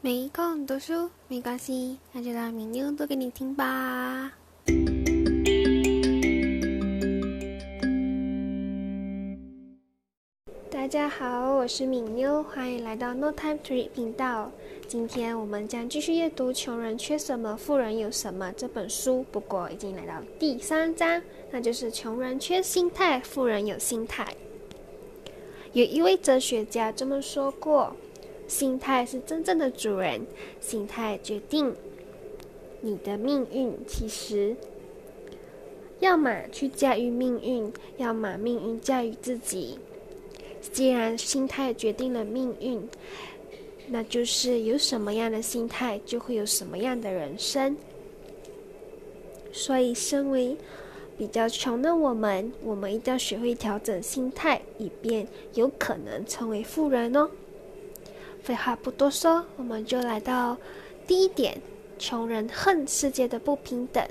没空读书没关系，那就让明妞读给你听吧。大家好，我是敏妞，欢迎来到 No Time to Read 频道。今天我们将继续阅读《穷人缺什么，富人有什么》这本书，不过已经来到第三章，那就是“穷人缺心态，富人有心态”。有一位哲学家这么说过。心态是真正的主人，心态决定你的命运。其实，要么去驾驭命运，要么命运驾驭自己。既然心态决定了命运，那就是有什么样的心态，就会有什么样的人生。所以，身为比较穷的我们，我们一定要学会调整心态，以便有可能成为富人哦。废话不多说，我们就来到第一点：穷人恨世界的不平等，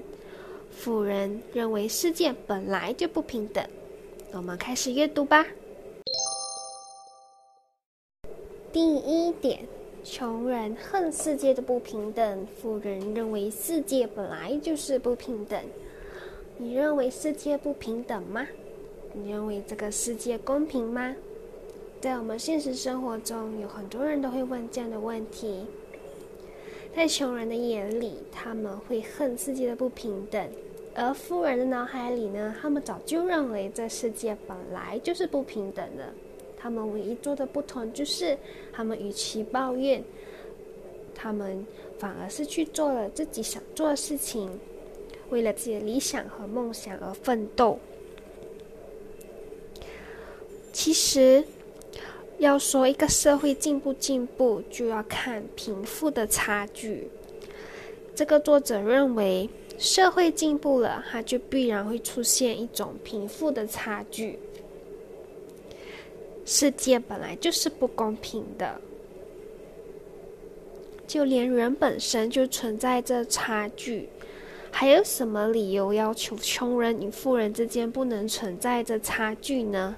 富人认为世界本来就不平等。我们开始阅读吧。第一点：穷人恨世界的不平等，富人认为世界本来就是不平等。你认为世界不平等吗？你认为这个世界公平吗？在我们现实生活中，有很多人都会问这样的问题。在穷人的眼里，他们会恨世界的不平等；而富人的脑海里呢，他们早就认为这世界本来就是不平等的。他们唯一做的不同就是，他们与其抱怨，他们反而是去做了自己想做的事情，为了自己的理想和梦想而奋斗。其实。要说一个社会进步进步，就要看贫富的差距。这个作者认为，社会进步了，它就必然会出现一种贫富的差距。世界本来就是不公平的，就连人本身就存在着差距，还有什么理由要求穷人与富人之间不能存在着差距呢？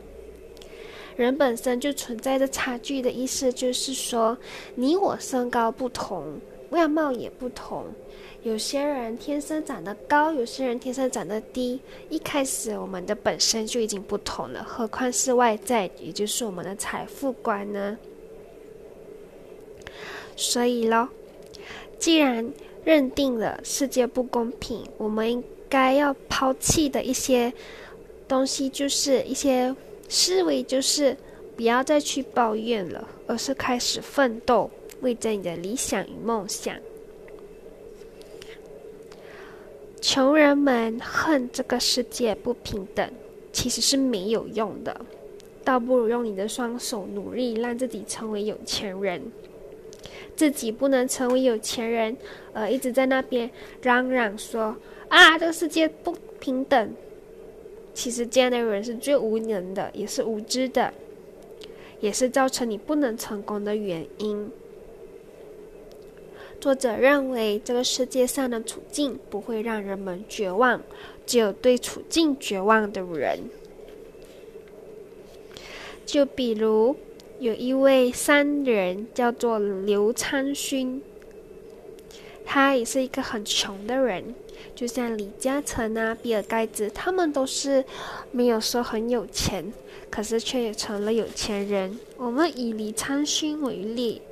人本身就存在着差距的意思，就是说，你我身高不同，外貌也不同。有些人天生长得高，有些人天生长得低。一开始我们的本身就已经不同了，何况是外在，也就是我们的财富观呢？所以咯，既然认定了世界不公平，我们应该要抛弃的一些东西，就是一些。思维就是不要再去抱怨了，而是开始奋斗，为着你的理想与梦想。穷人们恨这个世界不平等，其实是没有用的，倒不如用你的双手努力，让自己成为有钱人。自己不能成为有钱人，而一直在那边嚷嚷说：“啊，这个世界不平等。”其实这样的人是最无能的，也是无知的，也是造成你不能成功的原因。作者认为，这个世界上的处境不会让人们绝望，只有对处境绝望的人。就比如有一位商人叫做刘昌勋，他也是一个很穷的人。就像李嘉诚啊、比尔盖茨，他们都是没有说很有钱，可是却也成了有钱人。我们以李昌勋为例，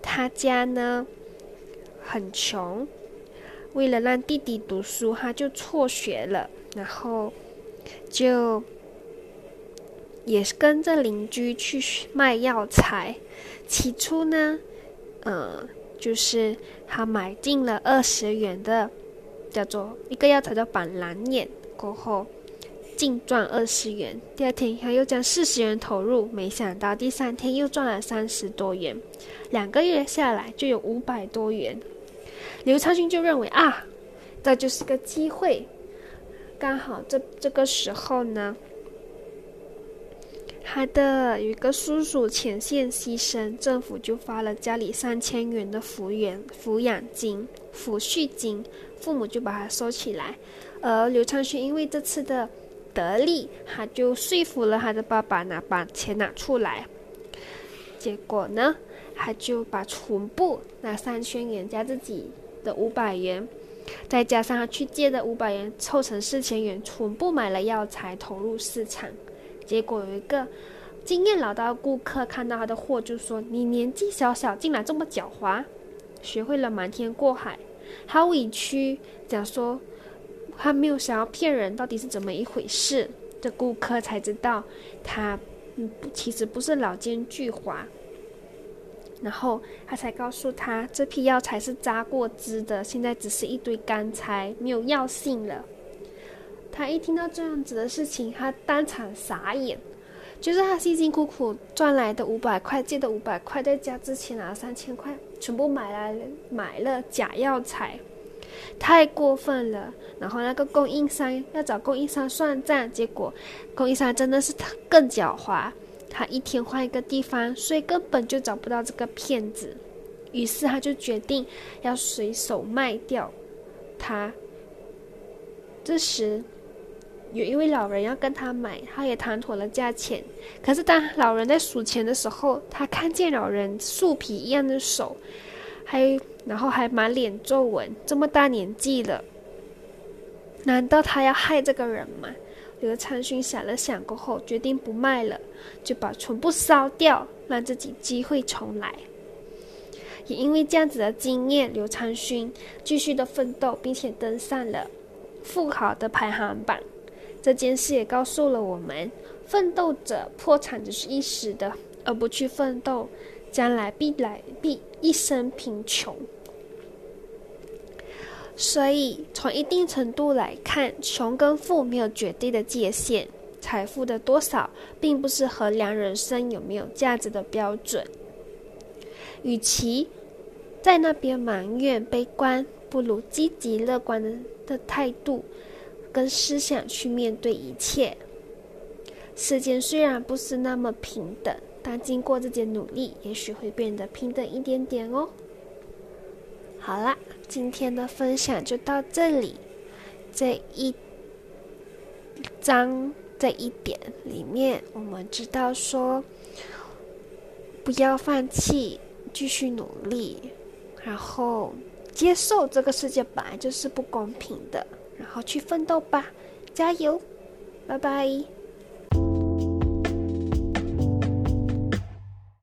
他家呢很穷，为了让弟弟读书，他就辍学了，然后就也是跟着邻居去卖药材。起初呢，嗯。就是他买进了二十元的，叫做一个药材叫板蓝眼，过后净赚二十元。第二天他又将四十元投入，没想到第三天又赚了三十多元，两个月下来就有五百多元。刘昌勋就认为啊，这就是个机会，刚好这这个时候呢。他的有一个叔叔前线牺牲，政府就发了家里三千元的抚养抚养金、抚恤金，父母就把他收起来。而刘昌勋因为这次的得利，他就说服了他的爸爸拿把钱拿出来。结果呢，他就把全部那三千元加自己的五百元，再加上他去借的五百元，凑成四千元，全部买了药材投入市场。结果有一个经验老道的顾客看到他的货，就说：“你年纪小小，竟然这么狡猾，学会了瞒天过海。”好委屈，讲说他没有想要骗人，到底是怎么一回事？这顾客才知道他。嗯，其实不是老奸巨猾。然后他才告诉他，这批药材是扎过汁的，现在只是一堆干柴，没有药性了。他一听到这样子的事情，他当场傻眼。就是他辛辛苦苦赚来的五百块，借的五百块，再加之前拿的三千块，全部买来买了假药材。太过分了，然后那个供应商要找供应商算账，结果供应商真的是更狡猾，他一天换一个地方，所以根本就找不到这个骗子。于是他就决定要随手卖掉他。这时有一位老人要跟他买，他也谈妥了价钱。可是当老人在数钱的时候，他看见老人树皮一样的手，还。然后还满脸皱纹，这么大年纪了，难道他要害这个人吗？刘长勋想了想过后，决定不卖了，就把全部烧掉，让自己机会重来。也因为这样子的经验，刘长勋继续的奋斗，并且登上了富豪的排行榜。这件事也告诉了我们：奋斗者破产只是一时的，而不去奋斗。将来必来必一生贫穷，所以从一定程度来看，穷跟富没有绝对的界限。财富的多少，并不是衡量人生有没有价值的标准。与其在那边埋怨悲观，不如积极乐观的态度跟思想去面对一切。世间虽然不是那么平等。但经过自己的努力，也许会变得平等一点点哦。好啦，今天的分享就到这里。这一章这一点里面，我们知道说，不要放弃，继续努力，然后接受这个世界本来就是不公平的，好去奋斗吧，加油，拜拜。